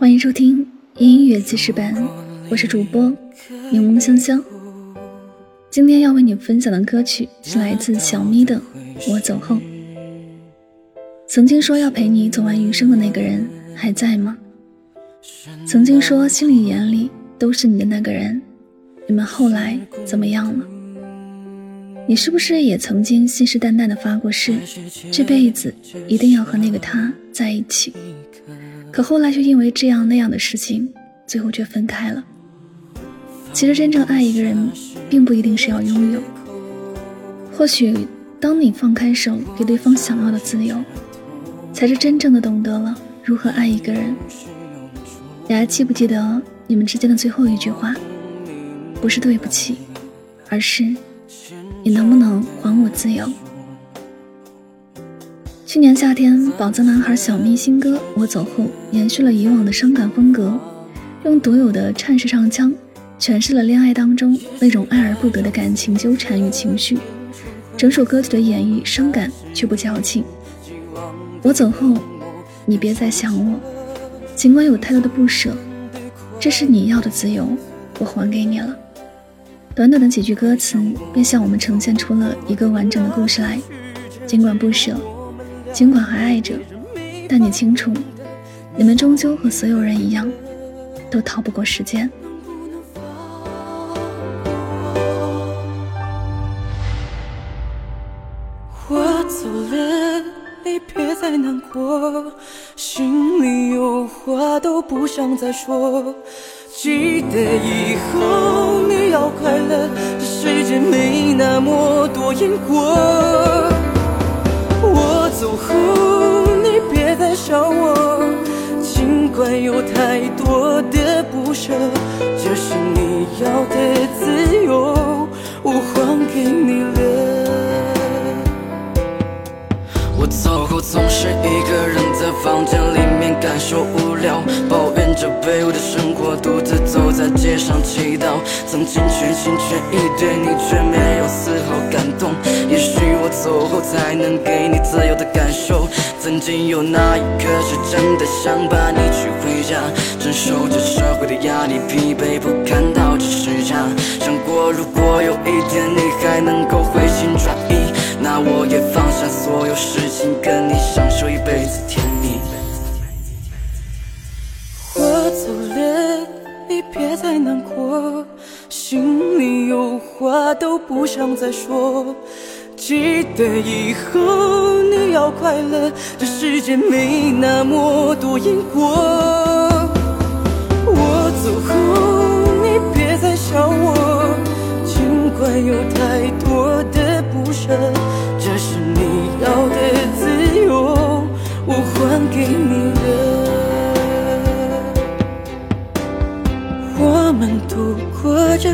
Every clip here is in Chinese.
欢迎收听音乐记事本，我是主播柠檬香香。今天要为你分享的歌曲是来自小咪的《我走后》。曾经说要陪你走完余生的那个人还在吗？曾经说心里眼里都是你的那个人，你们后来怎么样了？你是不是也曾经信誓旦旦的发过誓，这辈子一定要和那个他在一起？可后来却因为这样那样的事情，最后却分开了。其实真正爱一个人，并不一定是要拥有。或许当你放开手，给对方想要的自由，才是真正的懂得了如何爱一个人。你还记不记得你们之间的最后一句话？不是对不起，而是你能不能还我自由？去年夏天，宝藏男孩小咪新歌《我走后》延续了以往的伤感风格，用独有的颤式唱腔诠释了恋爱当中那种爱而不得的感情纠缠与情绪。整首歌曲的演绎伤感却不矫情。我走后，你别再想我，尽管有太多的不舍，这是你要的自由，我还给你了。短短的几句歌词，便向我们呈现出了一个完整的故事来。尽管不舍。尽管还爱着，但你清楚，你们终究和所有人一样，都逃不过时间。我走了，你别再难过，心里有话都不想再说。记得以后你要快乐，这世界没那么多因果。多的不舍，这是你要的自由，我还给你了。我走后，总是一个人在房间里面感受无聊，抱怨着卑微的生活，独自走街上祈祷。曾经全心全意对你，却没有丝毫感动。也许我走后，才能给你自由的感受。曾经有那一刻，是真的想把你娶回家，承受着社会的压力，疲惫不堪到只是家。想过如果有一天你还能够回心转意，那我也放下所有事情，跟你享受一辈子甜蜜。我走了，你别再难过。心里有话都不想再说，记得以后你要快乐，这世界没那么多因果。我走后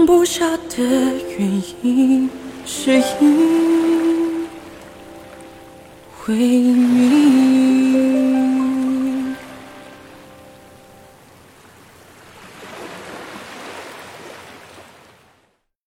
放不下的原因，是因为你。